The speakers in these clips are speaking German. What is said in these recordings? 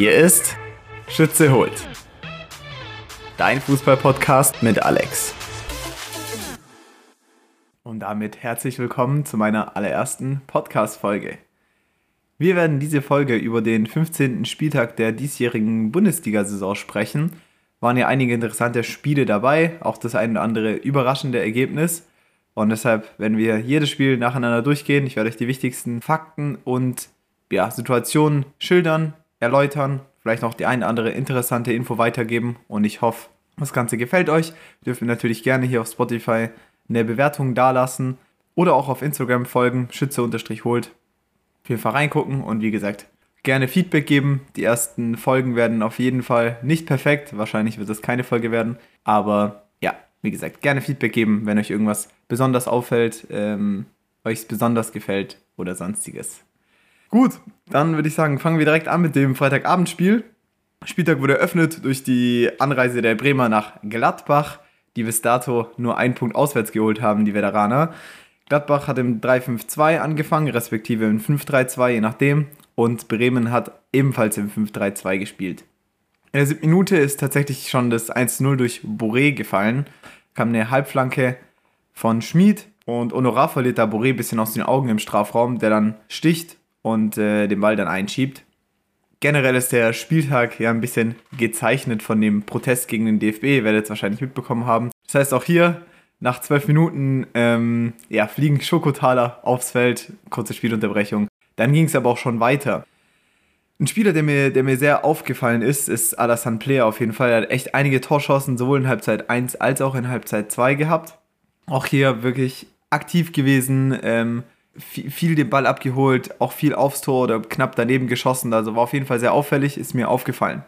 Hier ist Schütze holt. Dein Fußball-Podcast mit Alex. Und damit herzlich willkommen zu meiner allerersten Podcast-Folge. Wir werden diese Folge über den 15. Spieltag der diesjährigen Bundesliga-Saison sprechen. Waren ja einige interessante Spiele dabei, auch das ein oder andere überraschende Ergebnis. Und deshalb werden wir jedes Spiel nacheinander durchgehen. Ich werde euch die wichtigsten Fakten und ja, Situationen schildern, erläutern, vielleicht noch die eine andere interessante Info weitergeben. Und ich hoffe, das Ganze gefällt euch. Ihr dürft mir natürlich gerne hier auf Spotify eine Bewertung dalassen oder auch auf Instagram folgen, schütze-holt auf jeden Fall reingucken und wie gesagt, gerne Feedback geben. Die ersten Folgen werden auf jeden Fall nicht perfekt. Wahrscheinlich wird es keine Folge werden. Aber ja, wie gesagt, gerne Feedback geben, wenn euch irgendwas besonders auffällt, ähm, euch besonders gefällt oder sonstiges. Gut, dann würde ich sagen, fangen wir direkt an mit dem Freitagabendspiel. Spieltag wurde eröffnet durch die Anreise der Bremer nach Gladbach, die bis dato nur einen Punkt auswärts geholt haben, die Veteraner. Gladbach hat im 3-5-2 angefangen, respektive im 5-3-2, je nachdem. Und Bremen hat ebenfalls im 5-3-2 gespielt. In der siebten Minute ist tatsächlich schon das 1-0 durch Boré gefallen. Kam eine Halbflanke von Schmid und Honorar verliert da Boré ein bisschen aus den Augen im Strafraum, der dann sticht und äh, den Ball dann einschiebt. Generell ist der Spieltag ja ein bisschen gezeichnet von dem Protest gegen den DFB, werdet es wahrscheinlich mitbekommen haben. Das heißt, auch hier nach zwölf Minuten ähm, ja, fliegen Schokotaler aufs Feld, kurze Spielunterbrechung. Dann ging es aber auch schon weiter. Ein Spieler, der mir, der mir sehr aufgefallen ist, ist Alassane Player auf jeden Fall. Er hat echt einige Torschancen sowohl in Halbzeit 1 als auch in Halbzeit 2 gehabt. Auch hier wirklich aktiv gewesen, ähm, viel, den Ball abgeholt, auch viel aufs Tor oder knapp daneben geschossen. Also war auf jeden Fall sehr auffällig, ist mir aufgefallen.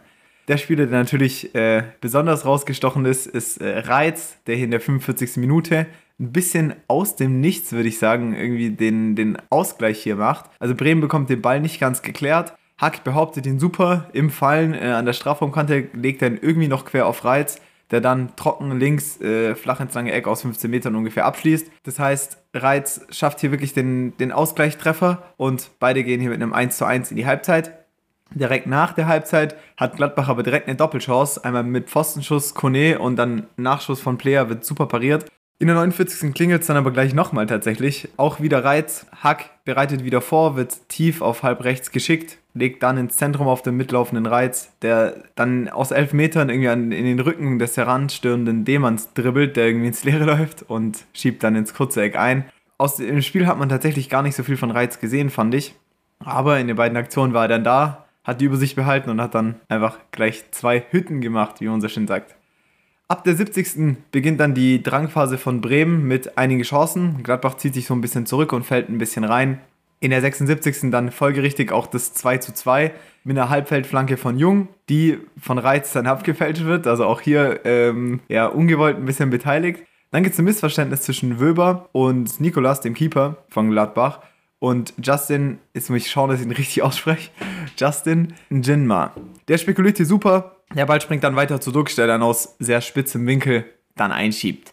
Der Spieler, der natürlich äh, besonders rausgestochen ist, ist äh, Reiz, der hier in der 45. Minute ein bisschen aus dem Nichts, würde ich sagen, irgendwie den, den Ausgleich hier macht. Also Bremen bekommt den Ball nicht ganz geklärt. Hack behauptet ihn super im Fallen äh, an der Strafraumkante, legt dann irgendwie noch quer auf Reiz, der dann trocken links äh, flach ins lange Eck aus 15 Metern ungefähr abschließt. Das heißt, Reiz schafft hier wirklich den, den Ausgleichstreffer und beide gehen hier mit einem 1 zu 1 in die Halbzeit. Direkt nach der Halbzeit hat Gladbach aber direkt eine Doppelchance. Einmal mit Pfostenschuss Kone und dann Nachschuss von Player wird super pariert. In der 49. klingelt es dann aber gleich nochmal tatsächlich. Auch wieder Reiz. Hack bereitet wieder vor, wird tief auf halb rechts geschickt, legt dann ins Zentrum auf den mitlaufenden Reiz, der dann aus elf Metern irgendwie an, in den Rücken des heranstürenden Demanns dribbelt, der irgendwie ins Leere läuft und schiebt dann ins kurze Eck ein. Aus dem Spiel hat man tatsächlich gar nicht so viel von Reiz gesehen, fand ich. Aber in den beiden Aktionen war er dann da, hat die Übersicht behalten und hat dann einfach gleich zwei Hütten gemacht, wie man so schön sagt. Ab der 70. beginnt dann die Drangphase von Bremen mit einigen Chancen. Gladbach zieht sich so ein bisschen zurück und fällt ein bisschen rein. In der 76. dann folgerichtig auch das 2 zu 2 mit einer Halbfeldflanke von Jung, die von Reiz dann abgefälscht wird. Also auch hier ähm, ja, ungewollt ein bisschen beteiligt. Dann gibt es ein Missverständnis zwischen Wöber und Nikolas, dem Keeper von Gladbach. Und Justin, jetzt muss ich schauen, dass ich ihn richtig ausspreche. Justin Jinma. Der spekuliert hier super. Der Ball springt dann weiter zu der dann aus sehr spitzem Winkel dann einschiebt.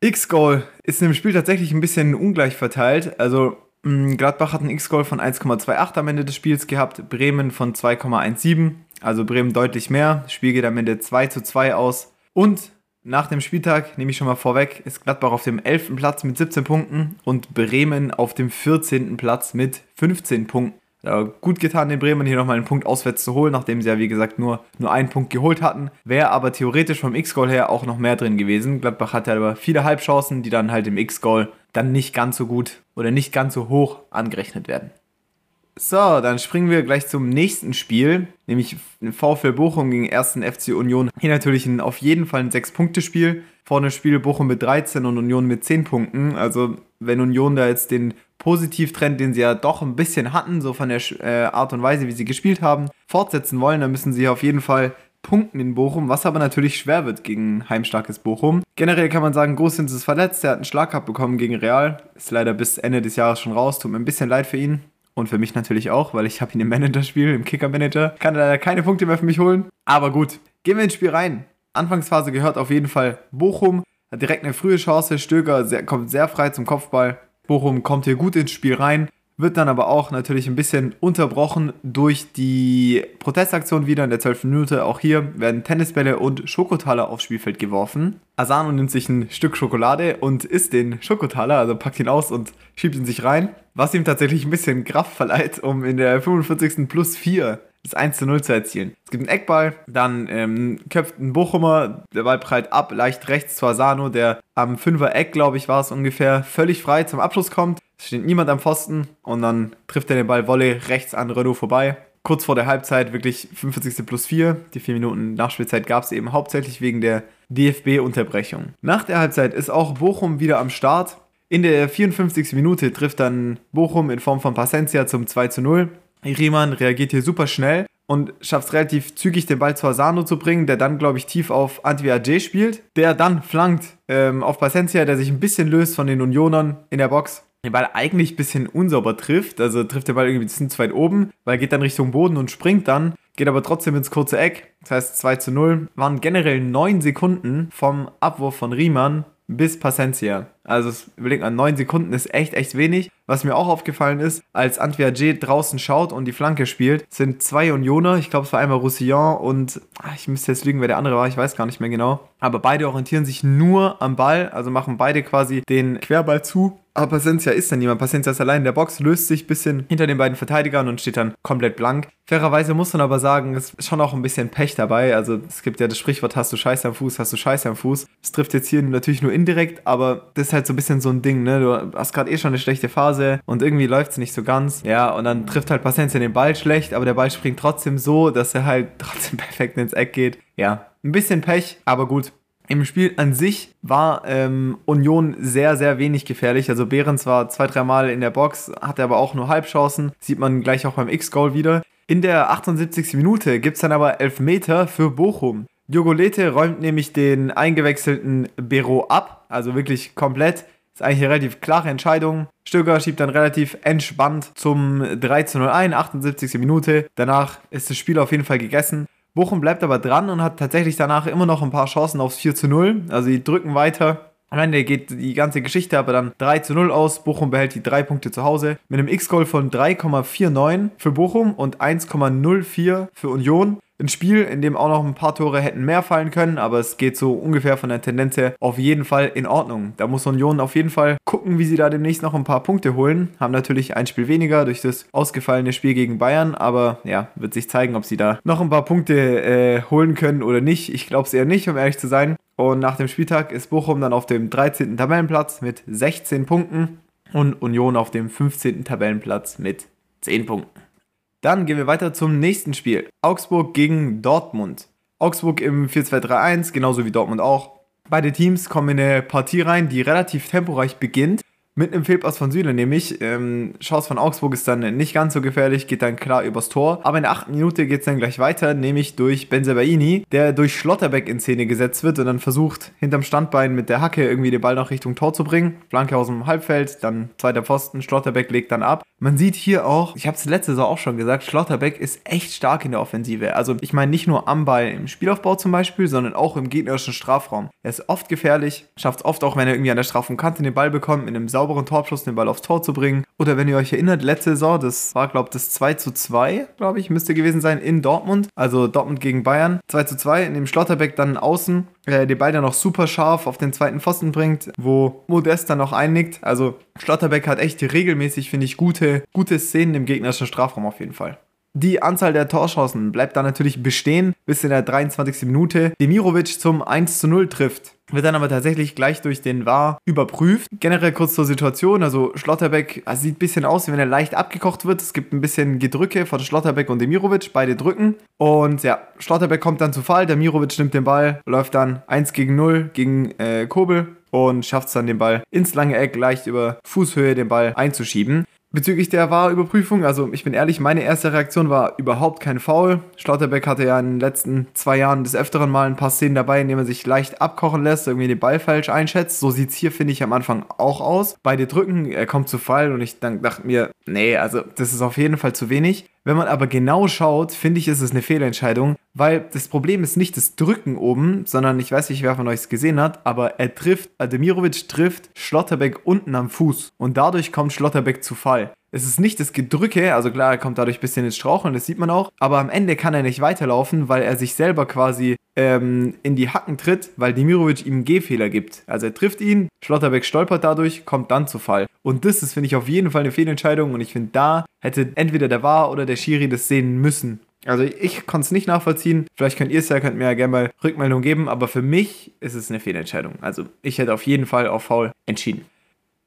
X-Goal ist dem Spiel tatsächlich ein bisschen ungleich verteilt. Also Gladbach hat einen X-Goal von 1,28 am Ende des Spiels gehabt, Bremen von 2,17. Also Bremen deutlich mehr. Das Spiel geht am Ende 2 zu 2 aus. Und nach dem Spieltag, nehme ich schon mal vorweg, ist Gladbach auf dem 11. Platz mit 17 Punkten und Bremen auf dem 14. Platz mit 15 Punkten. Ja, gut getan, den Bremen hier nochmal einen Punkt auswärts zu holen, nachdem sie ja wie gesagt nur, nur einen Punkt geholt hatten. Wäre aber theoretisch vom X-Goal her auch noch mehr drin gewesen. Gladbach hatte aber viele Halbchancen, die dann halt im X-Goal dann nicht ganz so gut oder nicht ganz so hoch angerechnet werden. So, dann springen wir gleich zum nächsten Spiel, nämlich VfL Bochum gegen 1. FC Union. Hier natürlich ein, auf jeden Fall ein 6-Punkte-Spiel. Vorne spielt Bochum mit 13 und Union mit 10 Punkten. Also, wenn Union da jetzt den Positivtrend, den sie ja doch ein bisschen hatten, so von der äh, Art und Weise, wie sie gespielt haben, fortsetzen wollen, dann müssen sie auf jeden Fall punkten in Bochum, was aber natürlich schwer wird gegen heimstarkes Bochum. Generell kann man sagen, Großhins ist verletzt, er hat einen Schlag bekommen gegen Real, ist leider bis Ende des Jahres schon raus, tut mir ein bisschen leid für ihn. Und für mich natürlich auch, weil ich habe ihn im Manager-Spiel, im Kicker-Manager. Kann leider keine Punkte mehr für mich holen. Aber gut, gehen wir ins Spiel rein. Anfangsphase gehört auf jeden Fall Bochum. Hat direkt eine frühe Chance. Stöger sehr, kommt sehr frei zum Kopfball. Bochum kommt hier gut ins Spiel rein. wird dann aber auch natürlich ein bisschen unterbrochen durch die Protestaktion wieder in der 12. Minute. Auch hier werden Tennisbälle und Schokotaler aufs Spielfeld geworfen. Asano nimmt sich ein Stück Schokolade und isst den Schokotaler, also packt ihn aus und schiebt ihn sich rein, was ihm tatsächlich ein bisschen Kraft verleiht, um in der 45. plus 4 das 1 zu 0 zu erzielen. Es gibt einen Eckball, dann ähm, köpft ein Bochumer, der Ball breit ab, leicht rechts zu Asano, der am 5er Eck, glaube ich, war es ungefähr, völlig frei zum Abschluss kommt. Es steht niemand am Pfosten und dann trifft er den Ball Volley rechts an Renault vorbei. Kurz vor der Halbzeit, wirklich 45. plus 4. Die 4 Minuten Nachspielzeit gab es eben hauptsächlich wegen der DFB-Unterbrechung. Nach der Halbzeit ist auch Bochum wieder am Start. In der 54. Minute trifft dann Bochum in Form von Pacencia zum 2 zu 0. Riemann reagiert hier super schnell und schafft es relativ zügig, den Ball zu Asano zu bringen, der dann, glaube ich, tief auf Antwi spielt, der dann flankt ähm, auf Pacencia, der sich ein bisschen löst von den Unionern in der Box. Den Ball eigentlich ein bisschen unsauber trifft, also trifft der Ball irgendwie ein bisschen zu weit oben, weil er geht dann Richtung Boden und springt dann, geht aber trotzdem ins kurze Eck. Das heißt 2 zu 0. Waren generell 9 Sekunden vom Abwurf von Riemann bis Pacencia. Also überlegt mal, 9 Sekunden ist echt, echt wenig. Was mir auch aufgefallen ist, als Antwia J draußen schaut und die Flanke spielt, sind zwei Unioner. Ich glaube, es war einmal Roussillon und ach, ich müsste jetzt lügen, wer der andere war. Ich weiß gar nicht mehr genau. Aber beide orientieren sich nur am Ball, also machen beide quasi den Querball zu aber Pacencia ist dann niemand. Pacencia ist allein in der Box, löst sich ein bisschen hinter den beiden Verteidigern und steht dann komplett blank. Fairerweise muss man aber sagen, es ist schon auch ein bisschen Pech dabei. Also es gibt ja das Sprichwort, hast du Scheiße am Fuß, hast du Scheiße am Fuß. Das trifft jetzt hier natürlich nur indirekt, aber das ist halt so ein bisschen so ein Ding, ne? Du hast gerade eh schon eine schlechte Phase und irgendwie läuft es nicht so ganz. Ja, und dann trifft halt Pacencia den Ball schlecht, aber der Ball springt trotzdem so, dass er halt trotzdem perfekt ins Eck geht. Ja, ein bisschen Pech, aber gut. Im Spiel an sich war ähm, Union sehr, sehr wenig gefährlich. Also Behrens war zwei, dreimal in der Box, hatte aber auch nur Halbchancen. Sieht man gleich auch beim X-Goal wieder. In der 78. Minute gibt es dann aber Elfmeter für Bochum. Jogolete räumt nämlich den eingewechselten Bero ab, also wirklich komplett. Ist eigentlich eine relativ klare Entscheidung. Stöger schiebt dann relativ entspannt zum 3 zu 0 ein, 78. Minute. Danach ist das Spiel auf jeden Fall gegessen. Bochum bleibt aber dran und hat tatsächlich danach immer noch ein paar Chancen aufs 4 zu 0. Also die drücken weiter. Am Ende geht die ganze Geschichte aber dann 3 zu 0 aus. Bochum behält die drei Punkte zu Hause. Mit einem X-Goal von 3,49 für Bochum und 1,04 für Union ein Spiel, in dem auch noch ein paar Tore hätten mehr fallen können, aber es geht so ungefähr von der Tendenz her auf jeden Fall in Ordnung. Da muss Union auf jeden Fall gucken, wie sie da demnächst noch ein paar Punkte holen. Haben natürlich ein Spiel weniger durch das ausgefallene Spiel gegen Bayern, aber ja, wird sich zeigen, ob sie da noch ein paar Punkte äh, holen können oder nicht. Ich glaube es eher nicht, um ehrlich zu sein. Und nach dem Spieltag ist Bochum dann auf dem 13. Tabellenplatz mit 16 Punkten und Union auf dem 15. Tabellenplatz mit 10 Punkten. Dann gehen wir weiter zum nächsten Spiel. Augsburg gegen Dortmund. Augsburg im 4-2-3-1, genauso wie Dortmund auch. Beide Teams kommen in eine Partie rein, die relativ temporeich beginnt mit einem Fehlpass von Süle nämlich. Ähm, Chance von Augsburg ist dann nicht ganz so gefährlich, geht dann klar übers Tor. Aber in der achten Minute geht es dann gleich weiter, nämlich durch Benzebaini, der durch Schlotterbeck in Szene gesetzt wird und dann versucht, hinterm Standbein mit der Hacke irgendwie den Ball noch Richtung Tor zu bringen. Flanke aus dem Halbfeld, dann zweiter Pfosten, Schlotterbeck legt dann ab. Man sieht hier auch, ich habe es letzte Saison auch schon gesagt, Schlotterbeck ist echt stark in der Offensive. Also ich meine nicht nur am Ball im Spielaufbau zum Beispiel, sondern auch im gegnerischen Strafraum. Er ist oft gefährlich, schafft es oft auch, wenn er irgendwie an der Strafraumkante den Ball bekommt, mit einem sauberen sauberen Torabschluss den Ball aufs Tor zu bringen. Oder wenn ihr euch erinnert, letzte Saison, das war, glaube ich, das 2 zu 2, glaube ich, müsste gewesen sein in Dortmund. Also Dortmund gegen Bayern. 2 zu 2, in dem Schlotterbeck dann außen äh, den Ball dann noch super scharf auf den zweiten Pfosten bringt, wo Modest dann noch einnickt. Also Schlotterbeck hat echt regelmäßig, finde ich, gute, gute Szenen im gegnerischen Strafraum auf jeden Fall. Die Anzahl der Torchancen bleibt dann natürlich bestehen, bis in der 23. Minute Demirovic zum 1 zu 0 trifft. Wird dann aber tatsächlich gleich durch den VAR überprüft. Generell kurz zur Situation, also Schlotterbeck also sieht ein bisschen aus, wie wenn er leicht abgekocht wird. Es gibt ein bisschen Gedrücke von Schlotterbeck und Demirovic, beide drücken. Und ja, Schlotterbeck kommt dann zu Fall, Demirovic nimmt den Ball, läuft dann 1 gegen 0 gegen äh, Kobel und schafft es dann den Ball ins lange Eck leicht über Fußhöhe den Ball einzuschieben. Bezüglich der Wahrüberprüfung, also ich bin ehrlich, meine erste Reaktion war überhaupt kein Foul. Schlotterbeck hatte ja in den letzten zwei Jahren des Öfteren mal ein paar Szenen dabei, in denen er sich leicht abkochen lässt, irgendwie den Ball falsch einschätzt. So sieht es hier, finde ich, am Anfang auch aus. Beide drücken, er kommt zu Fall und ich dann dachte mir, nee, also das ist auf jeden Fall zu wenig. Wenn man aber genau schaut, finde ich, ist es eine Fehlentscheidung, weil das Problem ist nicht das Drücken oben, sondern ich weiß nicht, wer von euch es gesehen hat, aber er trifft, Ademirovic trifft Schlotterbeck unten am Fuß und dadurch kommt Schlotterbeck zu Fall. Es ist nicht das Gedrücke, also klar, er kommt dadurch ein bisschen ins Straucheln, das sieht man auch. Aber am Ende kann er nicht weiterlaufen, weil er sich selber quasi ähm, in die Hacken tritt, weil Dimirovic ihm einen Gehfehler gibt. Also er trifft ihn, Schlotterbeck stolpert dadurch, kommt dann zu Fall. Und das ist, finde ich, auf jeden Fall eine Fehlentscheidung. Und ich finde, da hätte entweder der War oder der Schiri das sehen müssen. Also ich konnte es nicht nachvollziehen. Vielleicht könnt ihr es ja, könnt mir ja gerne mal Rückmeldung geben. Aber für mich ist es eine Fehlentscheidung. Also ich hätte auf jeden Fall auf Foul entschieden.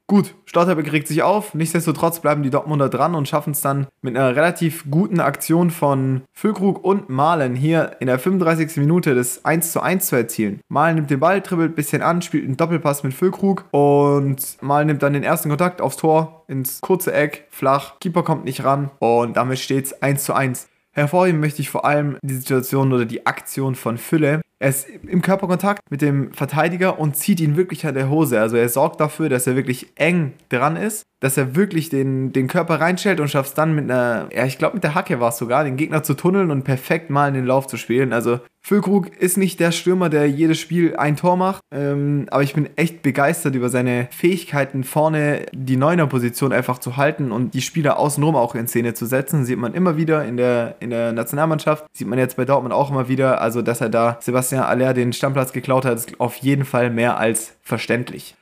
Gut, Stotterbeck regt sich auf. Nichtsdestotrotz bleiben die Dortmunder dran und schaffen es dann mit einer relativ guten Aktion von Füllkrug und Malen hier in der 35. Minute das 1 zu 1 zu erzielen. Malen nimmt den Ball, dribbelt ein bisschen an, spielt einen Doppelpass mit Füllkrug und Malen nimmt dann den ersten Kontakt aufs Tor ins kurze Eck, flach. Keeper kommt nicht ran und damit steht es 1 zu 1. Hervorheben möchte ich vor allem die Situation oder die Aktion von Fülle, er ist im Körperkontakt mit dem Verteidiger und zieht ihn wirklich an der Hose. Also er sorgt dafür, dass er wirklich eng dran ist, dass er wirklich den, den Körper reinstellt und schafft es dann mit einer, ja, ich glaube mit der Hacke war es sogar, den Gegner zu tunneln und perfekt mal in den Lauf zu spielen. Also Füllkrug ist nicht der Stürmer, der jedes Spiel ein Tor macht, ähm, aber ich bin echt begeistert über seine Fähigkeiten vorne die Neuner-Position einfach zu halten und die Spieler außenrum auch in Szene zu setzen. Sieht man immer wieder in der, in der Nationalmannschaft, sieht man jetzt bei Dortmund auch immer wieder. Also dass er da Sebastian Aller den Stammplatz geklaut hat, ist auf jeden Fall mehr als verständlich.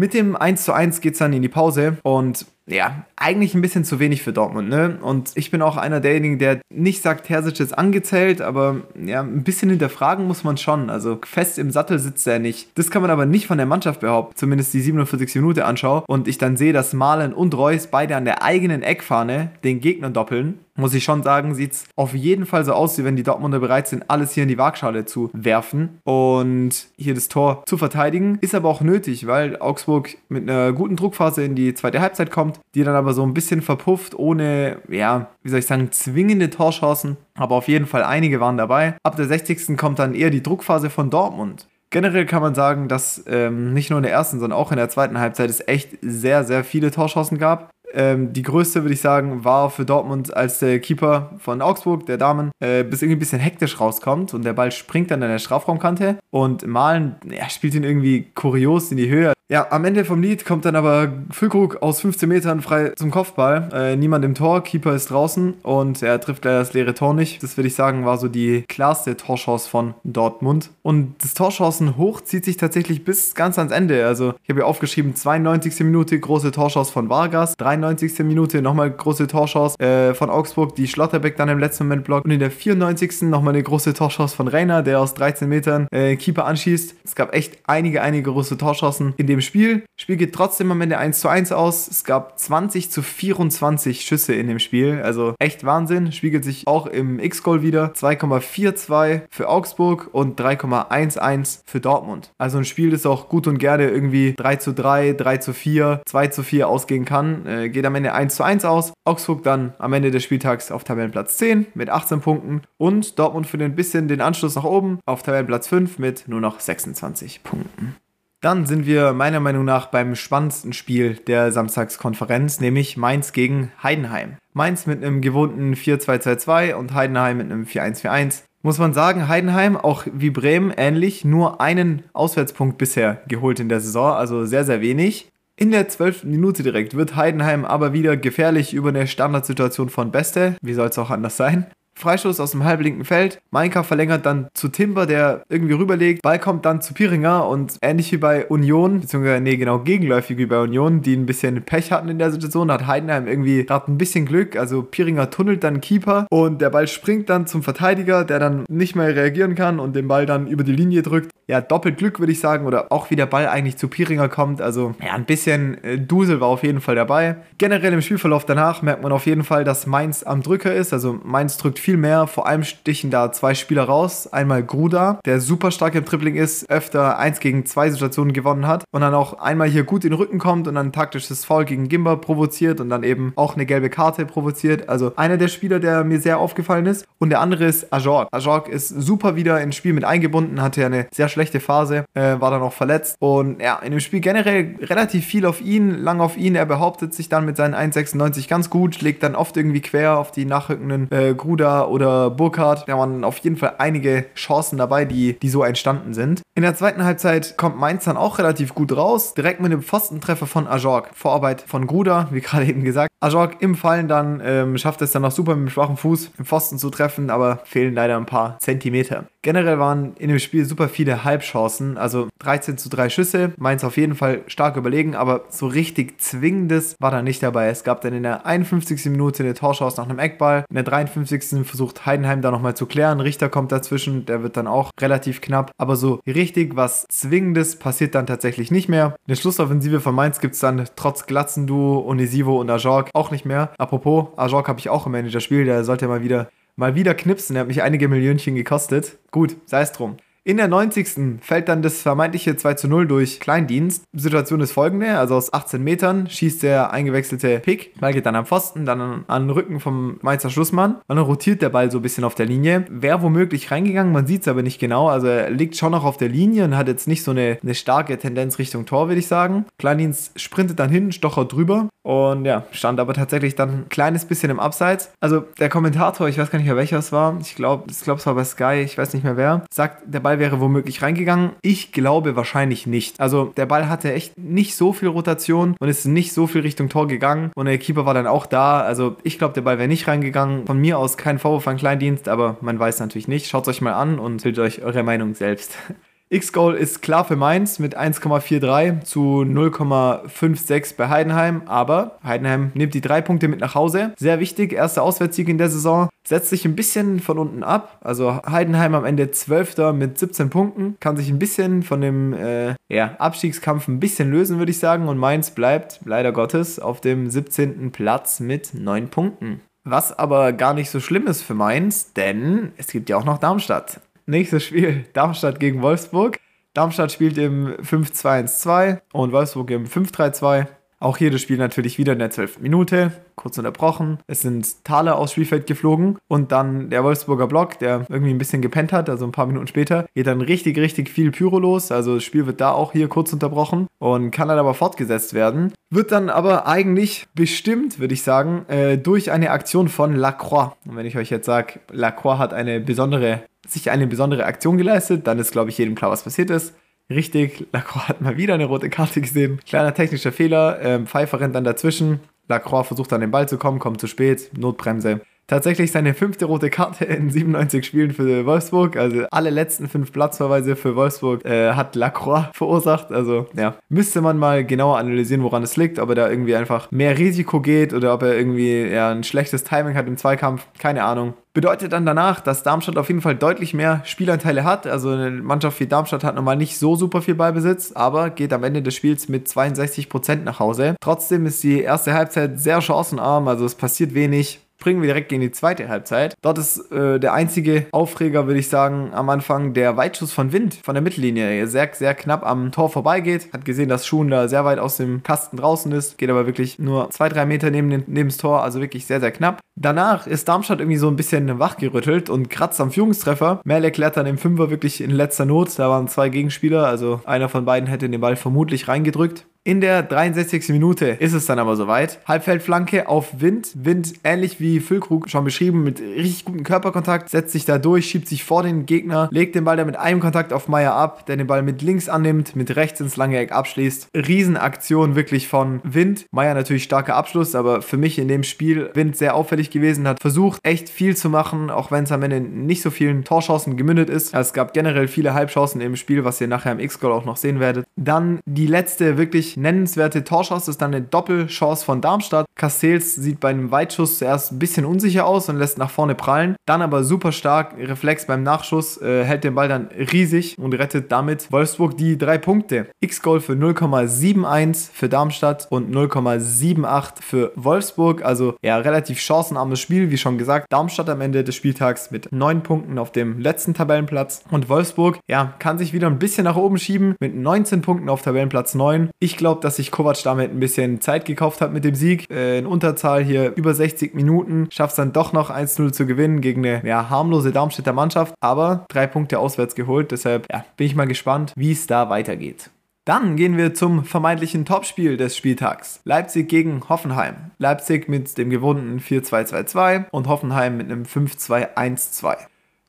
Mit dem 1 zu 1 geht es dann in die Pause und ja, eigentlich ein bisschen zu wenig für Dortmund, ne? Und ich bin auch einer derjenigen, der nicht sagt, Terzic ist angezählt, aber ja, ein bisschen hinterfragen muss man schon. Also fest im Sattel sitzt er nicht. Das kann man aber nicht von der Mannschaft behaupten, zumindest die 47. Minute anschaue und ich dann sehe, dass Malen und Reus beide an der eigenen Eckfahne den Gegner doppeln muss ich schon sagen, sieht es auf jeden Fall so aus, wie wenn die Dortmunder bereit sind, alles hier in die Waagschale zu werfen und hier das Tor zu verteidigen. Ist aber auch nötig, weil Augsburg mit einer guten Druckphase in die zweite Halbzeit kommt die dann aber so ein bisschen verpufft, ohne, ja, wie soll ich sagen, zwingende Torchancen. Aber auf jeden Fall einige waren dabei. Ab der 60. kommt dann eher die Druckphase von Dortmund. Generell kann man sagen, dass ähm, nicht nur in der ersten, sondern auch in der zweiten Halbzeit es echt sehr, sehr viele Torchancen gab. Ähm, die größte, würde ich sagen, war für Dortmund, als der Keeper von Augsburg, der Damen, äh, bis irgendwie ein bisschen hektisch rauskommt und der Ball springt dann an der Strafraumkante und Malen ja, spielt ihn irgendwie kurios in die Höhe. Ja, am Ende vom Lied kommt dann aber Füllkrug aus 15 Metern frei zum Kopfball. Äh, niemand im Tor, Keeper ist draußen und er trifft leider das leere Tor nicht. Das würde ich sagen, war so die klarste Torchance von Dortmund. Und das Torchancen hoch zieht sich tatsächlich bis ganz ans Ende. Also ich habe hier aufgeschrieben, 92. Minute große Torchance von Vargas, 93. Minute nochmal große Torchance äh, von Augsburg, die Schlotterbeck dann im letzten Moment blockt und in der 94. nochmal eine große Torchance von Reiner, der aus 13 Metern äh, Keeper anschießt. Es gab echt einige, einige große Torchancen in dem Spiel. Spiel geht trotzdem am Ende 1 zu 1 aus. Es gab 20 zu 24 Schüsse in dem Spiel. Also echt Wahnsinn. Spiegelt sich auch im X-Goal wieder. 2,42 für Augsburg und 3,11 für Dortmund. Also ein Spiel, das auch gut und gerne irgendwie 3 zu 3, 3 zu 4, 2 zu 4 ausgehen kann. Äh, geht am Ende 1 zu 1 aus. Augsburg dann am Ende des Spieltags auf Tabellenplatz 10 mit 18 Punkten und Dortmund für ein bisschen den Anschluss nach oben auf Tabellenplatz 5 mit nur noch 26 Punkten. Dann sind wir meiner Meinung nach beim spannendsten Spiel der Samstagskonferenz, nämlich Mainz gegen Heidenheim. Mainz mit einem gewohnten 4-2-2-2 und Heidenheim mit einem 4-1-4-1. Muss man sagen, Heidenheim, auch wie Bremen ähnlich, nur einen Auswärtspunkt bisher geholt in der Saison, also sehr, sehr wenig. In der 12. Minute direkt wird Heidenheim aber wieder gefährlich über eine Standardsituation von Beste. Wie soll es auch anders sein? Freistoß aus dem halblinken Feld. Mainka verlängert dann zu Timber, der irgendwie rüberlegt. Ball kommt dann zu Piringer und ähnlich wie bei Union, beziehungsweise nee, genau gegenläufig wie bei Union, die ein bisschen Pech hatten in der Situation, hat Heidenheim irgendwie gerade ein bisschen Glück. Also Piringer tunnelt dann Keeper und der Ball springt dann zum Verteidiger, der dann nicht mehr reagieren kann und den Ball dann über die Linie drückt. Ja, doppelt Glück würde ich sagen oder auch wie der Ball eigentlich zu Piringer kommt. Also ja, ein bisschen äh, Dusel war auf jeden Fall dabei. Generell im Spielverlauf danach merkt man auf jeden Fall, dass Mainz am Drücker ist. Also Mainz drückt viel viel mehr. Vor allem stichen da zwei Spieler raus. Einmal Gruda, der super stark im Tripling ist, öfter 1 gegen 2 Situationen gewonnen hat und dann auch einmal hier gut in den Rücken kommt und dann ein taktisches Foul gegen Gimba provoziert und dann eben auch eine gelbe Karte provoziert. Also einer der Spieler, der mir sehr aufgefallen ist. Und der andere ist Ajorg. Ajorg ist super wieder ins Spiel mit eingebunden, hatte ja eine sehr schlechte Phase, äh, war dann auch verletzt. Und ja, in dem Spiel generell relativ viel auf ihn, lang auf ihn. Er behauptet sich dann mit seinen 1,96 ganz gut, legt dann oft irgendwie quer auf die nachrückenden äh, Gruda Gruda oder Burkhardt. Da waren auf jeden Fall einige Chancen dabei, die, die so entstanden sind. In der zweiten Halbzeit kommt Mainz dann auch relativ gut raus. Direkt mit dem Pfostentreffer von Ajorg. Vorarbeit von Gruda, wie gerade eben gesagt. Ajorg im Fallen dann ähm, schafft es dann noch super mit dem schwachen Fuß im Pfosten zu treffen, aber fehlen leider ein paar Zentimeter. Generell waren in dem Spiel super viele Halbchancen, also 13 zu 3 Schüsse. Mainz auf jeden Fall stark überlegen, aber so richtig zwingendes war da nicht dabei. Es gab dann in der 51. Minute eine Torchance nach einem Eckball. In der 53. versucht Heidenheim da nochmal zu klären. Richter kommt dazwischen, der wird dann auch relativ knapp. Aber so richtig was Zwingendes passiert dann tatsächlich nicht mehr. Eine Schlussoffensive von Mainz gibt es dann trotz Glatzenduo, Onisivo und Ajorg auch nicht mehr. Apropos, Ajorg habe ich auch im Managerspiel, der sollte mal wieder mal wieder knipsen. Der hat mich einige Millionchen gekostet. Gut, sei es drum. In der 90. fällt dann das vermeintliche 2 zu 0 durch Kleindienst. Situation ist folgende, also aus 18 Metern schießt der eingewechselte Pick, Ball geht dann am Pfosten, dann an den Rücken vom Mainzer Schlussmann und dann rotiert der Ball so ein bisschen auf der Linie. Wäre womöglich reingegangen, man sieht es aber nicht genau, also er liegt schon noch auf der Linie und hat jetzt nicht so eine, eine starke Tendenz Richtung Tor, würde ich sagen. Kleindienst sprintet dann hin, stochert drüber und ja, stand aber tatsächlich dann ein kleines bisschen im Abseits. Also der Kommentator, ich weiß gar nicht mehr welcher es war, ich glaube, ich glaube es war bei Sky, ich weiß nicht mehr wer, sagt, der Ball Ball wäre womöglich reingegangen. Ich glaube wahrscheinlich nicht. Also der Ball hatte echt nicht so viel Rotation und ist nicht so viel Richtung Tor gegangen. Und der Keeper war dann auch da. Also ich glaube, der Ball wäre nicht reingegangen. Von mir aus kein Vorwurf an Kleindienst, aber man weiß natürlich nicht. Schaut es euch mal an und bildet euch eure Meinung selbst. X-Goal ist klar für Mainz mit 1,43 zu 0,56 bei Heidenheim, aber Heidenheim nimmt die drei Punkte mit nach Hause. Sehr wichtig, erster Auswärtssieg in der Saison. Setzt sich ein bisschen von unten ab. Also Heidenheim am Ende 12. mit 17 Punkten. Kann sich ein bisschen von dem äh, ja, Abstiegskampf ein bisschen lösen, würde ich sagen. Und Mainz bleibt leider Gottes auf dem 17. Platz mit 9 Punkten. Was aber gar nicht so schlimm ist für Mainz, denn es gibt ja auch noch Darmstadt. Nächstes Spiel Darmstadt gegen Wolfsburg. Darmstadt spielt im 5-2-1-2 und Wolfsburg im 5-3-2. Auch hier das Spiel natürlich wieder in der 12. Minute, kurz unterbrochen. Es sind Thaler aufs Spielfeld geflogen und dann der Wolfsburger Block, der irgendwie ein bisschen gepennt hat, also ein paar Minuten später, geht dann richtig, richtig viel Pyro los. Also das Spiel wird da auch hier kurz unterbrochen und kann dann aber fortgesetzt werden. Wird dann aber eigentlich bestimmt, würde ich sagen, äh, durch eine Aktion von Lacroix. Und wenn ich euch jetzt sage, Lacroix hat eine besondere sich eine besondere Aktion geleistet, dann ist, glaube ich, jedem klar, was passiert ist. Richtig, Lacroix hat mal wieder eine rote Karte gesehen. Kleiner technischer Fehler, ähm, Pfeiffer rennt dann dazwischen. Lacroix versucht an den Ball zu kommen, kommt zu spät, Notbremse tatsächlich seine fünfte rote Karte in 97 Spielen für Wolfsburg. Also alle letzten fünf Platzverweise für Wolfsburg äh, hat Lacroix verursacht. Also ja, müsste man mal genauer analysieren, woran es liegt. Ob er da irgendwie einfach mehr Risiko geht oder ob er irgendwie ja, ein schlechtes Timing hat im Zweikampf. Keine Ahnung. Bedeutet dann danach, dass Darmstadt auf jeden Fall deutlich mehr Spielanteile hat. Also eine Mannschaft wie Darmstadt hat normal nicht so super viel Ballbesitz, aber geht am Ende des Spiels mit 62% nach Hause. Trotzdem ist die erste Halbzeit sehr chancenarm, also es passiert wenig springen wir direkt in die zweite Halbzeit. Dort ist äh, der einzige Aufreger, würde ich sagen, am Anfang der Weitschuss von Wind von der Mittellinie. Sehr, sehr knapp am Tor vorbeigeht. Hat gesehen, dass Schuhen da sehr weit aus dem Kasten draußen ist. Geht aber wirklich nur zwei, drei Meter neben, den, neben das Tor. Also wirklich sehr, sehr knapp. Danach ist Darmstadt irgendwie so ein bisschen wachgerüttelt und kratzt am Führungstreffer. Merle erklärt dann im Fünfer wirklich in letzter Not. Da waren zwei Gegenspieler. Also einer von beiden hätte den Ball vermutlich reingedrückt. In der 63. Minute ist es dann aber soweit. Halbfeldflanke auf Wind. Wind ähnlich wie Füllkrug schon beschrieben, mit richtig gutem Körperkontakt, setzt sich da durch, schiebt sich vor den Gegner, legt den Ball dann mit einem Kontakt auf Meier ab, der den Ball mit links annimmt, mit rechts ins lange Eck abschließt. Riesenaktion wirklich von Wind. Meier natürlich starker Abschluss, aber für mich in dem Spiel Wind sehr auffällig gewesen, hat versucht echt viel zu machen, auch wenn es am Ende nicht so vielen Torchancen gemündet ist. Es gab generell viele Halbchancen im Spiel, was ihr nachher im X-Goal auch noch sehen werdet. Dann die letzte wirklich nennenswerte Torchance ist dann eine Doppelchance von Darmstadt. Castells sieht bei einem Weitschuss zuerst ein bisschen unsicher aus und lässt nach vorne prallen. Dann aber super stark, Reflex beim Nachschuss, äh, hält den Ball dann riesig und rettet damit Wolfsburg die drei Punkte. X-Goal für 0,71 für Darmstadt und 0,78 für Wolfsburg. Also ja, relativ chancenarmes Spiel, wie schon gesagt. Darmstadt am Ende des Spieltags mit 9 Punkten auf dem letzten Tabellenplatz. Und Wolfsburg, ja, kann sich wieder ein bisschen nach oben schieben mit 19 Punkten auf Tabellenplatz 9. Ich glaube, dass sich Kovac damit ein bisschen Zeit gekauft hat mit dem Sieg. Äh, in Unterzahl hier über 60 Minuten. Schafft es dann doch noch 1-0 zu gewinnen gegen eine ja, harmlose Darmstädter Mannschaft. Aber drei Punkte auswärts geholt. Deshalb ja, bin ich mal gespannt, wie es da weitergeht. Dann gehen wir zum vermeintlichen Topspiel des Spieltags. Leipzig gegen Hoffenheim. Leipzig mit dem gewohnten 4-2-2-2 und Hoffenheim mit einem 5-2-1-2.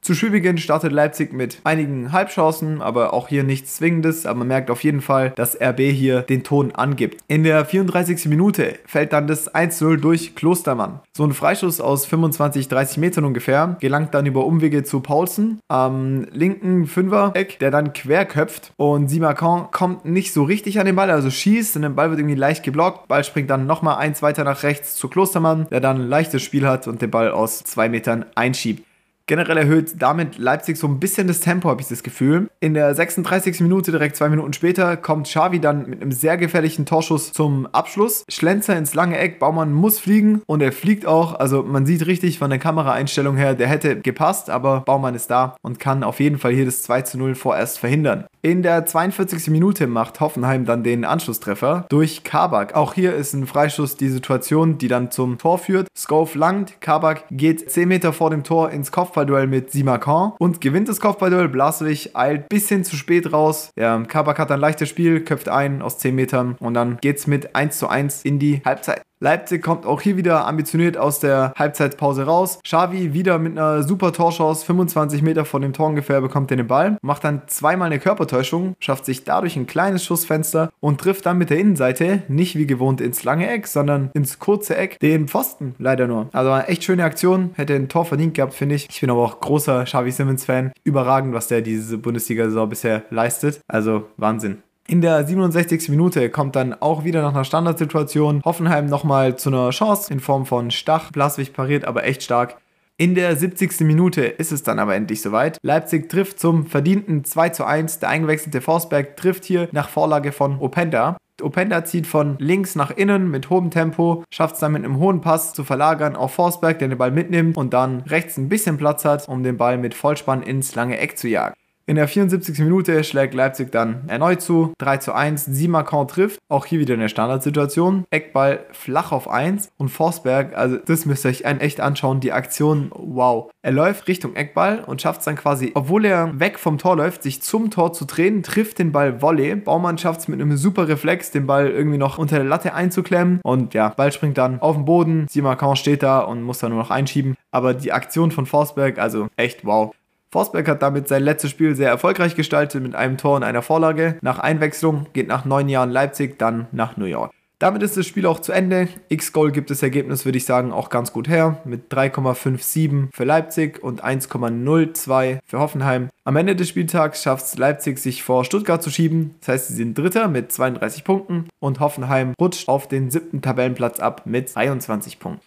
Zu Spielbeginn startet Leipzig mit einigen Halbchancen, aber auch hier nichts Zwingendes. Aber man merkt auf jeden Fall, dass RB hier den Ton angibt. In der 34. Minute fällt dann das 1-0 durch Klostermann. So ein Freischuss aus 25, 30 Metern ungefähr gelangt dann über Umwege zu Paulsen am linken Fünfer-Eck, der dann querköpft. Und Simacan kommt nicht so richtig an den Ball, also schießt und der Ball wird irgendwie leicht geblockt. Ball springt dann nochmal eins weiter nach rechts zu Klostermann, der dann ein leichtes Spiel hat und den Ball aus zwei Metern einschiebt. Generell erhöht damit Leipzig so ein bisschen das Tempo, habe ich das Gefühl. In der 36. Minute, direkt zwei Minuten später, kommt Xavi dann mit einem sehr gefährlichen Torschuss zum Abschluss. Schlenzer ins lange Eck, Baumann muss fliegen und er fliegt auch. Also man sieht richtig von der Kameraeinstellung her, der hätte gepasst, aber Baumann ist da und kann auf jeden Fall hier das 2 zu 0 vorerst verhindern. In der 42. Minute macht Hoffenheim dann den Anschlusstreffer durch Kabak. Auch hier ist ein Freischuss die Situation, die dann zum Tor führt. Skov langt, Kabak geht 10 Meter vor dem Tor ins Kopfballduell mit Simakan und gewinnt das Kopfballduell. Blaswig eilt bisschen zu spät raus. Ja, Kabak hat ein leichtes Spiel, köpft ein aus 10 Metern und dann geht's mit 1 zu 1 in die Halbzeit. Leipzig kommt auch hier wieder ambitioniert aus der Halbzeitpause raus. Xavi wieder mit einer super Torchance, 25 Meter von dem Tor ungefähr, bekommt er den Ball, macht dann zweimal eine Körpertäuschung, schafft sich dadurch ein kleines Schussfenster und trifft dann mit der Innenseite nicht wie gewohnt ins lange Eck, sondern ins kurze Eck, den Pfosten leider nur. Also eine echt schöne Aktion, hätte ein Tor verdient gehabt, finde ich. Ich bin aber auch großer Xavi Simmons-Fan. Überragend, was der diese Bundesliga-Saison bisher leistet. Also Wahnsinn. In der 67. Minute kommt dann auch wieder nach einer Standardsituation Hoffenheim nochmal zu einer Chance in Form von Stach. Blaswig pariert aber echt stark. In der 70. Minute ist es dann aber endlich soweit. Leipzig trifft zum verdienten 2 zu 1. Der eingewechselte Forsberg trifft hier nach Vorlage von Openda. Openda zieht von links nach innen mit hohem Tempo, schafft es dann mit einem hohen Pass zu verlagern auf Forsberg, der den Ball mitnimmt und dann rechts ein bisschen Platz hat, um den Ball mit Vollspann ins lange Eck zu jagen. In der 74. Minute schlägt Leipzig dann erneut zu. 3 zu 1. Simakan trifft. Auch hier wieder eine Standardsituation. Eckball flach auf 1. Und Forsberg, also das müsst ihr euch echt anschauen. Die Aktion, wow. Er läuft Richtung Eckball und schafft es dann quasi, obwohl er weg vom Tor läuft, sich zum Tor zu drehen, trifft den Ball Volley. Baumann schafft es mit einem super Reflex, den Ball irgendwie noch unter der Latte einzuklemmen. Und ja, Ball springt dann auf den Boden. Simakan steht da und muss dann nur noch einschieben. Aber die Aktion von Forsberg, also echt wow. Forsberg hat damit sein letztes Spiel sehr erfolgreich gestaltet mit einem Tor und einer Vorlage. Nach Einwechslung geht nach neun Jahren Leipzig dann nach New York. Damit ist das Spiel auch zu Ende. X-Goal gibt das Ergebnis, würde ich sagen, auch ganz gut her. Mit 3,57 für Leipzig und 1,02 für Hoffenheim. Am Ende des Spieltags schafft es Leipzig, sich vor Stuttgart zu schieben. Das heißt, sie sind Dritter mit 32 Punkten und Hoffenheim rutscht auf den siebten Tabellenplatz ab mit 23 Punkten.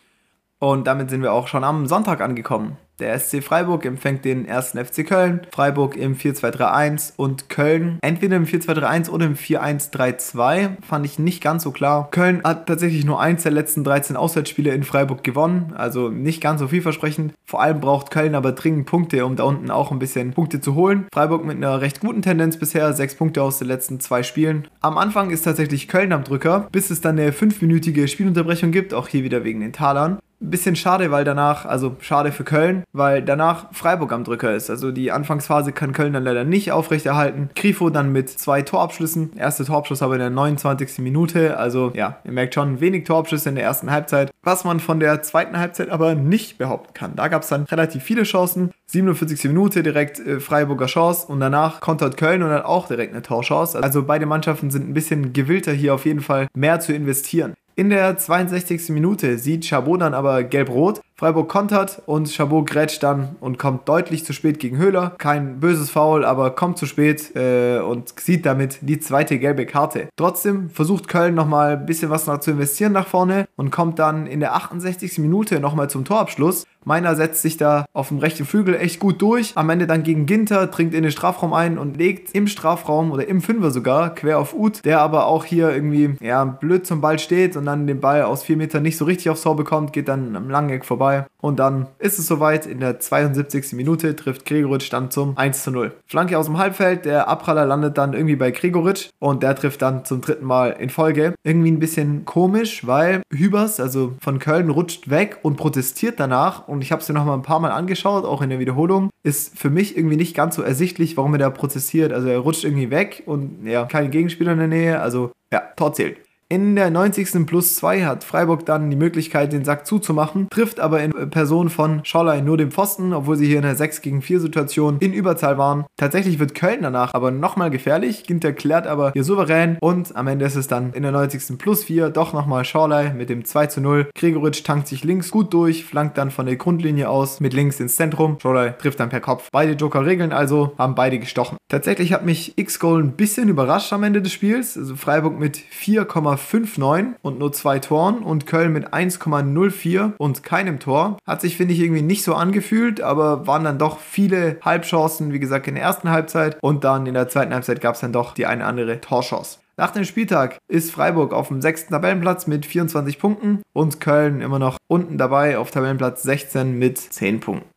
Und damit sind wir auch schon am Sonntag angekommen. Der SC Freiburg empfängt den ersten FC Köln, Freiburg im 4-2-3-1 und Köln entweder im 4-2-3-1 oder im 4-1-3-2. Fand ich nicht ganz so klar. Köln hat tatsächlich nur eins der letzten 13 Auswärtsspiele in Freiburg gewonnen, also nicht ganz so vielversprechend. Vor allem braucht Köln aber dringend Punkte, um da unten auch ein bisschen Punkte zu holen. Freiburg mit einer recht guten Tendenz bisher, sechs Punkte aus den letzten zwei Spielen. Am Anfang ist tatsächlich Köln am Drücker, bis es dann eine fünfminütige Spielunterbrechung gibt, auch hier wieder wegen den Talern bisschen schade, weil danach, also schade für Köln, weil danach Freiburg am Drücker ist. Also die Anfangsphase kann Köln dann leider nicht aufrechterhalten. Grifo dann mit zwei Torabschlüssen. Erste Torabschluss aber in der 29. Minute. Also ja, ihr merkt schon, wenig Torabschlüsse in der ersten Halbzeit. Was man von der zweiten Halbzeit aber nicht behaupten kann. Da gab es dann relativ viele Chancen. 47. Minute direkt äh, Freiburger Chance und danach kontert Köln und hat auch direkt eine Torchance. Also beide Mannschaften sind ein bisschen gewillter hier auf jeden Fall mehr zu investieren. In der 62. Minute sieht Chabot dann aber gelb-rot Freiburg kontert und Chabot grätscht dann und kommt deutlich zu spät gegen Höhler. Kein böses Foul, aber kommt zu spät äh, und sieht damit die zweite gelbe Karte. Trotzdem versucht Köln nochmal ein bisschen was noch zu investieren nach vorne und kommt dann in der 68. Minute nochmal zum Torabschluss. Meiner setzt sich da auf dem rechten Flügel echt gut durch. Am Ende dann gegen Ginter, dringt in den Strafraum ein und legt im Strafraum oder im Fünfer sogar quer auf Uth, der aber auch hier irgendwie ja, blöd zum Ball steht und dann den Ball aus vier Metern nicht so richtig aufs Tor bekommt, geht dann am Langeck vorbei dabei. Und dann ist es soweit. In der 72. Minute trifft Gregoritsch dann zum 1 zu 0. Flanke aus dem Halbfeld. Der Abpraller landet dann irgendwie bei Gregoritsch und der trifft dann zum dritten Mal in Folge. Irgendwie ein bisschen komisch, weil Hübers, also von Köln, rutscht weg und protestiert danach. Und ich habe es mir noch mal ein paar Mal angeschaut, auch in der Wiederholung. Ist für mich irgendwie nicht ganz so ersichtlich, warum er da protestiert. Also er rutscht irgendwie weg und ja, kein Gegenspieler in der Nähe. Also ja, Tor zählt. In der 90. plus 2 hat Freiburg dann die Möglichkeit, den Sack zuzumachen, trifft aber in Person von Schorlei nur den Pfosten, obwohl sie hier in der 6 gegen 4 Situation in Überzahl waren. Tatsächlich wird Köln danach aber nochmal gefährlich. Ginter klärt aber hier souverän und am Ende ist es dann in der 90. plus 4 doch nochmal Schorlei mit dem 2 zu 0. Gregoritsch tankt sich links gut durch, flankt dann von der Grundlinie aus mit links ins Zentrum. Schorlei trifft dann per Kopf. Beide Joker regeln also, haben beide gestochen. Tatsächlich hat mich X-Goal ein bisschen überrascht am Ende des Spiels. Also Freiburg mit 4,5 1,59 und nur zwei Toren und Köln mit 1,04 und keinem Tor. Hat sich, finde ich, irgendwie nicht so angefühlt, aber waren dann doch viele Halbchancen, wie gesagt, in der ersten Halbzeit und dann in der zweiten Halbzeit gab es dann doch die eine andere Torchance. Nach dem Spieltag ist Freiburg auf dem sechsten Tabellenplatz mit 24 Punkten und Köln immer noch unten dabei auf Tabellenplatz 16 mit 10 Punkten.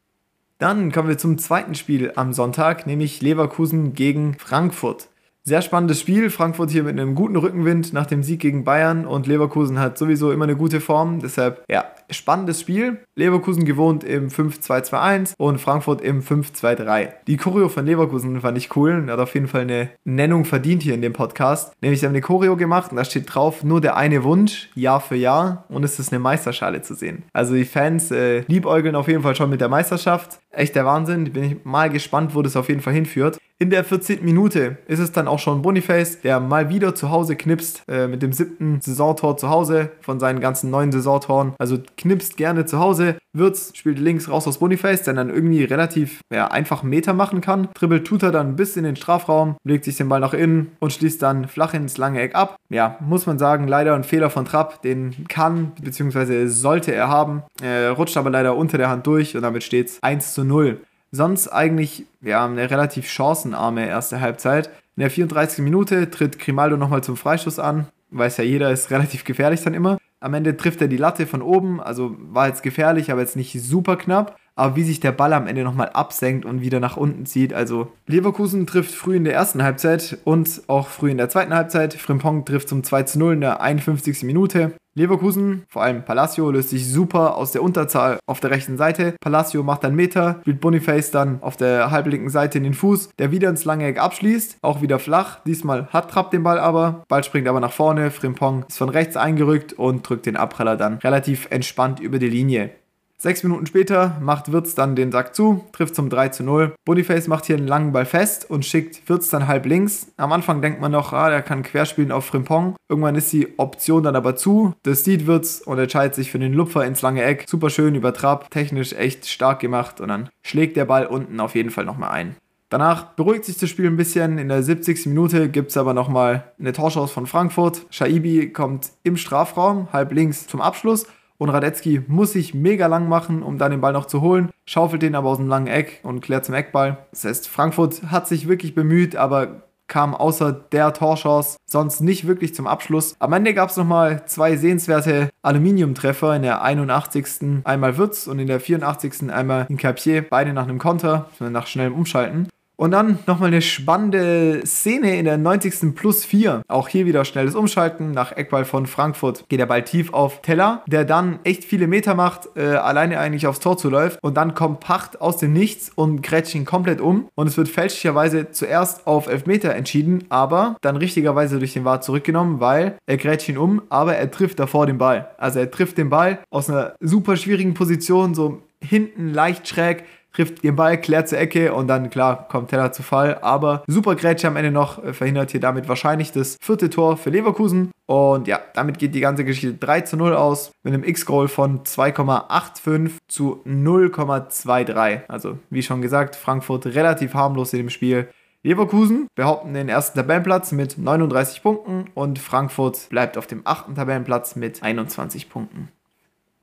Dann kommen wir zum zweiten Spiel am Sonntag, nämlich Leverkusen gegen Frankfurt. Sehr spannendes Spiel. Frankfurt hier mit einem guten Rückenwind nach dem Sieg gegen Bayern und Leverkusen hat sowieso immer eine gute Form. Deshalb, ja, spannendes Spiel. Leverkusen gewohnt im 5-2-2-1 und Frankfurt im 5-2-3. Die Choreo von Leverkusen fand ich cool und hat auf jeden Fall eine Nennung verdient hier in dem Podcast. Nämlich, sie haben eine Choreo gemacht und da steht drauf, nur der eine Wunsch, Jahr für Jahr und es ist eine Meisterschale zu sehen. Also die Fans äh, liebäugeln auf jeden Fall schon mit der Meisterschaft. Echt der Wahnsinn. Bin ich mal gespannt, wo das auf jeden Fall hinführt. In der 14. Minute ist es dann auch schon Boniface, der mal wieder zu Hause knipst, äh, mit dem siebten Saisontor zu Hause von seinen ganzen neuen Saisontoren. Also knipst gerne zu Hause. Wirtz spielt links raus aus Boniface, der dann irgendwie relativ ja, einfach Meter machen kann. Dribbelt tut er dann bis in den Strafraum, legt sich den Ball nach innen und schließt dann flach ins lange Eck ab. Ja, muss man sagen, leider ein Fehler von Trapp, den kann bzw. sollte er haben. Er rutscht aber leider unter der Hand durch und damit steht es 1 zu 0. Sonst eigentlich ja, eine relativ chancenarme erste Halbzeit. In der 34. Minute tritt Grimaldo nochmal zum Freistoß an. Weiß ja jeder, ist relativ gefährlich dann immer. Am Ende trifft er die Latte von oben, also war jetzt gefährlich, aber jetzt nicht super knapp. Aber wie sich der Ball am Ende nochmal absenkt und wieder nach unten zieht. Also Leverkusen trifft früh in der ersten Halbzeit und auch früh in der zweiten Halbzeit. Frimpong trifft zum 2 zu 0 in der 51. Minute. Leverkusen, vor allem Palacio, löst sich super aus der Unterzahl auf der rechten Seite. Palacio macht dann Meter, spielt Boniface dann auf der halblinken Seite in den Fuß, der wieder ins lange Eck abschließt, auch wieder flach. Diesmal hat Trapp den Ball aber. Ball springt aber nach vorne. Frimpong ist von rechts eingerückt und drückt den Abpraller dann relativ entspannt über die Linie. Sechs Minuten später macht Wirtz dann den Sack zu, trifft zum 3 zu 0. Boniface macht hier einen langen Ball fest und schickt Wirtz dann halb links. Am Anfang denkt man noch, ah, der kann querspielen auf Frimpong. Irgendwann ist die Option dann aber zu. Das sieht Wirtz und entscheidet sich für den Lupfer ins lange Eck. Super schön über Trab, technisch echt stark gemacht und dann schlägt der Ball unten auf jeden Fall nochmal ein. Danach beruhigt sich das Spiel ein bisschen. In der 70. Minute gibt es aber nochmal eine Torschance von Frankfurt. Shaibi kommt im Strafraum, halb links zum Abschluss und Radetzky muss sich mega lang machen, um dann den Ball noch zu holen, schaufelt den aber aus dem langen Eck und klärt zum Eckball. Das heißt, Frankfurt hat sich wirklich bemüht, aber kam außer der Torchance sonst nicht wirklich zum Abschluss. Am Ende gab es nochmal zwei sehenswerte Aluminiumtreffer in der 81. einmal Würz und in der 84. einmal in Capier, beide nach einem Konter, nach schnellem Umschalten. Und dann nochmal eine spannende Szene in der 90. plus 4. Auch hier wieder schnelles Umschalten. Nach Eckball von Frankfurt geht der Ball tief auf Teller, der dann echt viele Meter macht, äh, alleine eigentlich aufs Tor zuläuft. Und dann kommt Pacht aus dem Nichts und grätscht ihn komplett um. Und es wird fälschlicherweise zuerst auf Elfmeter entschieden, aber dann richtigerweise durch den Wart zurückgenommen, weil er grätscht ihn um, aber er trifft davor den Ball. Also er trifft den Ball aus einer super schwierigen Position, so hinten leicht schräg trifft den Ball, klärt zur Ecke und dann, klar, kommt Teller zu Fall. Aber super Grätsche am Ende noch, äh, verhindert hier damit wahrscheinlich das vierte Tor für Leverkusen. Und ja, damit geht die ganze Geschichte 3 zu 0 aus, mit einem X-Goal von 2,85 zu 0,23. Also, wie schon gesagt, Frankfurt relativ harmlos in dem Spiel. Leverkusen behaupten den ersten Tabellenplatz mit 39 Punkten und Frankfurt bleibt auf dem achten Tabellenplatz mit 21 Punkten.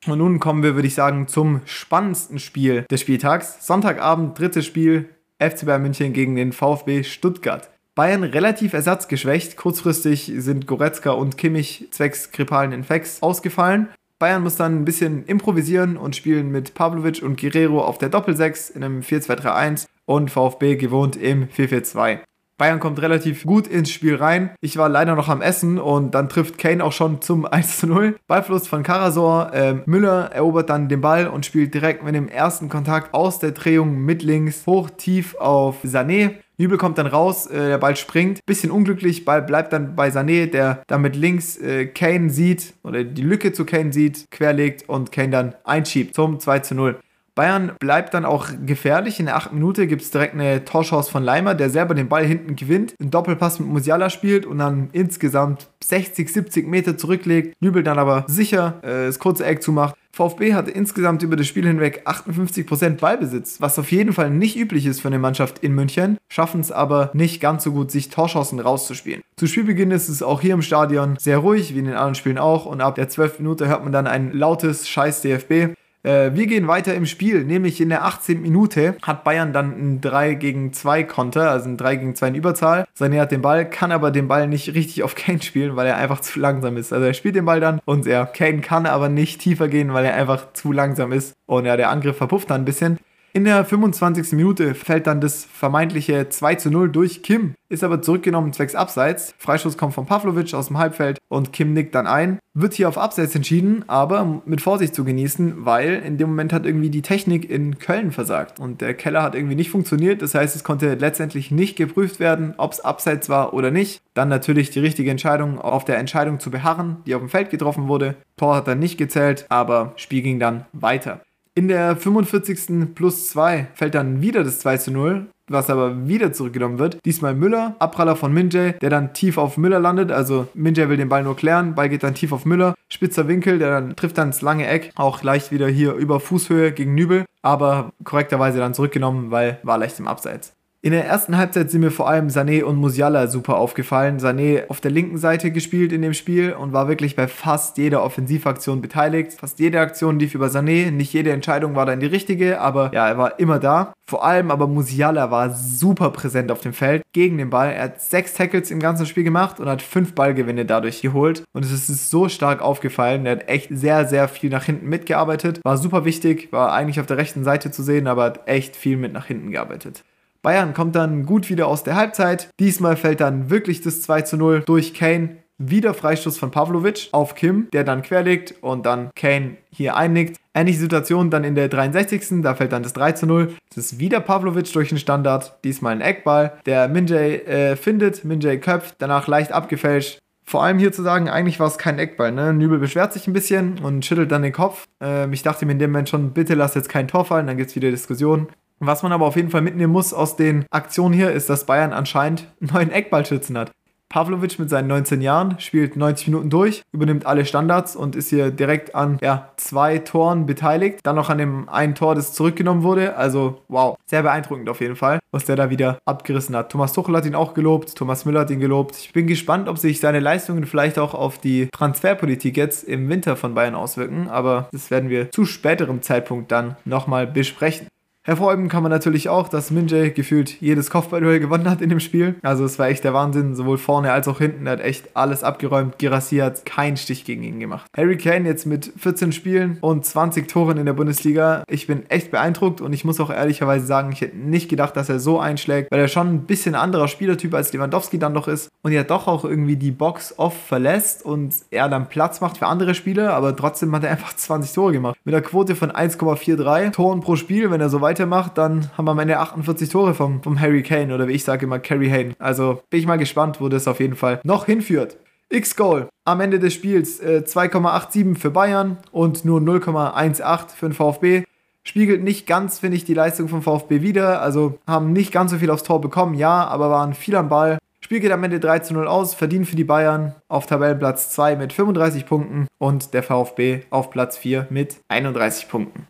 Und nun kommen wir, würde ich sagen, zum spannendsten Spiel des Spieltags. Sonntagabend, drittes Spiel, FC Bayern München gegen den VfB Stuttgart. Bayern relativ ersatzgeschwächt. Kurzfristig sind Goretzka und Kimmich zwecks grippalen Infekts ausgefallen. Bayern muss dann ein bisschen improvisieren und spielen mit Pavlovic und Guerrero auf der Doppelsechs in einem 4-2-3-1 und VfB gewohnt im 4-4-2. Bayern kommt relativ gut ins Spiel rein. Ich war leider noch am Essen und dann trifft Kane auch schon zum 1 zu 0. Ballfluss von Karasor. Äh, Müller erobert dann den Ball und spielt direkt mit dem ersten Kontakt aus der Drehung mit links hoch tief auf Sané. Nübel kommt dann raus, äh, der Ball springt. Bisschen unglücklich, Ball bleibt dann bei Sané, der damit links äh, Kane sieht oder die Lücke zu Kane sieht, querlegt und Kane dann einschiebt zum 2 zu 0. Bayern bleibt dann auch gefährlich. In der 8. Minute gibt es direkt eine Torchance von Leimer, der selber den Ball hinten gewinnt, einen Doppelpass mit Musiala spielt und dann insgesamt 60, 70 Meter zurücklegt. Nübel dann aber sicher äh, das kurze Eck zumacht. VfB hatte insgesamt über das Spiel hinweg 58% Ballbesitz, was auf jeden Fall nicht üblich ist für eine Mannschaft in München, schaffen es aber nicht ganz so gut, sich Torchancen rauszuspielen. Zu Spielbeginn ist es auch hier im Stadion sehr ruhig, wie in den anderen Spielen auch, und ab der 12. Minute hört man dann ein lautes Scheiß DFB. Äh, wir gehen weiter im Spiel, nämlich in der 18. Minute hat Bayern dann ein 3 gegen 2 Konter, also ein 3 gegen 2 in Überzahl. Sané hat den Ball, kann aber den Ball nicht richtig auf Kane spielen, weil er einfach zu langsam ist. Also er spielt den Ball dann und ja, Kane kann aber nicht tiefer gehen, weil er einfach zu langsam ist. Und ja, der Angriff verpufft dann ein bisschen. In der 25. Minute fällt dann das vermeintliche 2 zu 0 durch Kim, ist aber zurückgenommen zwecks Abseits. Freischuss kommt von Pavlovic aus dem Halbfeld und Kim nickt dann ein. Wird hier auf Abseits entschieden, aber mit Vorsicht zu genießen, weil in dem Moment hat irgendwie die Technik in Köln versagt und der Keller hat irgendwie nicht funktioniert. Das heißt, es konnte letztendlich nicht geprüft werden, ob es Abseits war oder nicht. Dann natürlich die richtige Entscheidung, auf der Entscheidung zu beharren, die auf dem Feld getroffen wurde. Tor hat dann nicht gezählt, aber Spiel ging dann weiter. In der 45. plus 2 fällt dann wieder das 2 zu 0, was aber wieder zurückgenommen wird. Diesmal Müller, Abpraller von Minjay, der dann tief auf Müller landet. Also Minjay will den Ball nur klären, Ball geht dann tief auf Müller. Spitzer Winkel, der dann trifft dann ins lange Eck, auch leicht wieder hier über Fußhöhe gegen Nübel, aber korrekterweise dann zurückgenommen, weil war leicht im Abseits. In der ersten Halbzeit sind mir vor allem Sané und Musiala super aufgefallen. Sané auf der linken Seite gespielt in dem Spiel und war wirklich bei fast jeder Offensivaktion beteiligt. Fast jede Aktion lief über Sané. Nicht jede Entscheidung war dann die richtige, aber ja, er war immer da. Vor allem aber Musiala war super präsent auf dem Feld gegen den Ball. Er hat sechs Tackles im ganzen Spiel gemacht und hat fünf Ballgewinne dadurch geholt. Und es ist so stark aufgefallen. Er hat echt sehr, sehr viel nach hinten mitgearbeitet. War super wichtig, war eigentlich auf der rechten Seite zu sehen, aber hat echt viel mit nach hinten gearbeitet. Bayern kommt dann gut wieder aus der Halbzeit. Diesmal fällt dann wirklich das 2 zu 0 durch Kane. Wieder Freistoß von Pavlovic auf Kim, der dann querlegt und dann Kane hier einnickt. Ähnliche Situation dann in der 63. Da fällt dann das 3 zu 0. Es ist wieder Pavlovic durch den Standard. Diesmal ein Eckball. Der Minjay äh, findet, Minjay köpft, danach leicht abgefälscht. Vor allem hier zu sagen, eigentlich war es kein Eckball. Ne? Nübel beschwert sich ein bisschen und schüttelt dann den Kopf. Ähm, ich dachte mir in dem Moment schon, bitte lass jetzt kein Tor fallen, dann gibt es wieder Diskussionen. Was man aber auf jeden Fall mitnehmen muss aus den Aktionen hier, ist, dass Bayern anscheinend einen neuen Eckballschützen hat. Pavlovic mit seinen 19 Jahren spielt 90 Minuten durch, übernimmt alle Standards und ist hier direkt an ja, zwei Toren beteiligt. Dann noch an dem einen Tor, das zurückgenommen wurde. Also wow, sehr beeindruckend auf jeden Fall, was der da wieder abgerissen hat. Thomas Tuchel hat ihn auch gelobt, Thomas Müller hat ihn gelobt. Ich bin gespannt, ob sich seine Leistungen vielleicht auch auf die Transferpolitik jetzt im Winter von Bayern auswirken. Aber das werden wir zu späterem Zeitpunkt dann nochmal besprechen. Hervorheben kann man natürlich auch, dass Minjay gefühlt jedes Kopfballduell gewonnen hat in dem Spiel. Also es war echt der Wahnsinn, sowohl vorne als auch hinten. Er hat echt alles abgeräumt. Girassi hat keinen Stich gegen ihn gemacht. Harry Kane jetzt mit 14 Spielen und 20 Toren in der Bundesliga. Ich bin echt beeindruckt und ich muss auch ehrlicherweise sagen, ich hätte nicht gedacht, dass er so einschlägt, weil er schon ein bisschen anderer Spielertyp als Lewandowski dann doch ist und ja doch auch irgendwie die Box oft verlässt und er dann Platz macht für andere Spieler, aber trotzdem hat er einfach 20 Tore gemacht. Mit einer Quote von 1,43 Toren pro Spiel, wenn er so weit weitermacht, dann haben wir am Ende 48 Tore vom, vom Harry Kane oder wie ich sage immer Carrie Hane. Also bin ich mal gespannt, wo das auf jeden Fall noch hinführt. X-Goal am Ende des Spiels äh, 2,87 für Bayern und nur 0,18 für den VfB. Spiegelt nicht ganz, finde ich, die Leistung vom VfB wieder. Also haben nicht ganz so viel aufs Tor bekommen, ja, aber waren viel am Ball. Spiel geht am Ende 3 zu 0 aus, verdient für die Bayern auf Tabellenplatz 2 mit 35 Punkten und der VfB auf Platz 4 mit 31 Punkten.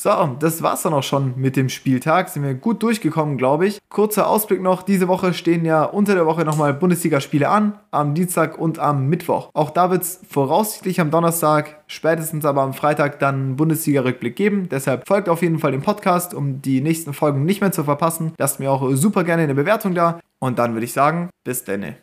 So, das war's dann auch schon mit dem Spieltag. Sind wir gut durchgekommen, glaube ich. Kurzer Ausblick noch. Diese Woche stehen ja unter der Woche nochmal Bundesligaspiele an. Am Dienstag und am Mittwoch. Auch da wird es voraussichtlich am Donnerstag, spätestens aber am Freitag dann Bundesliga-Rückblick geben. Deshalb folgt auf jeden Fall dem Podcast, um die nächsten Folgen nicht mehr zu verpassen. Lasst mir auch super gerne eine Bewertung da. Und dann würde ich sagen, bis denne.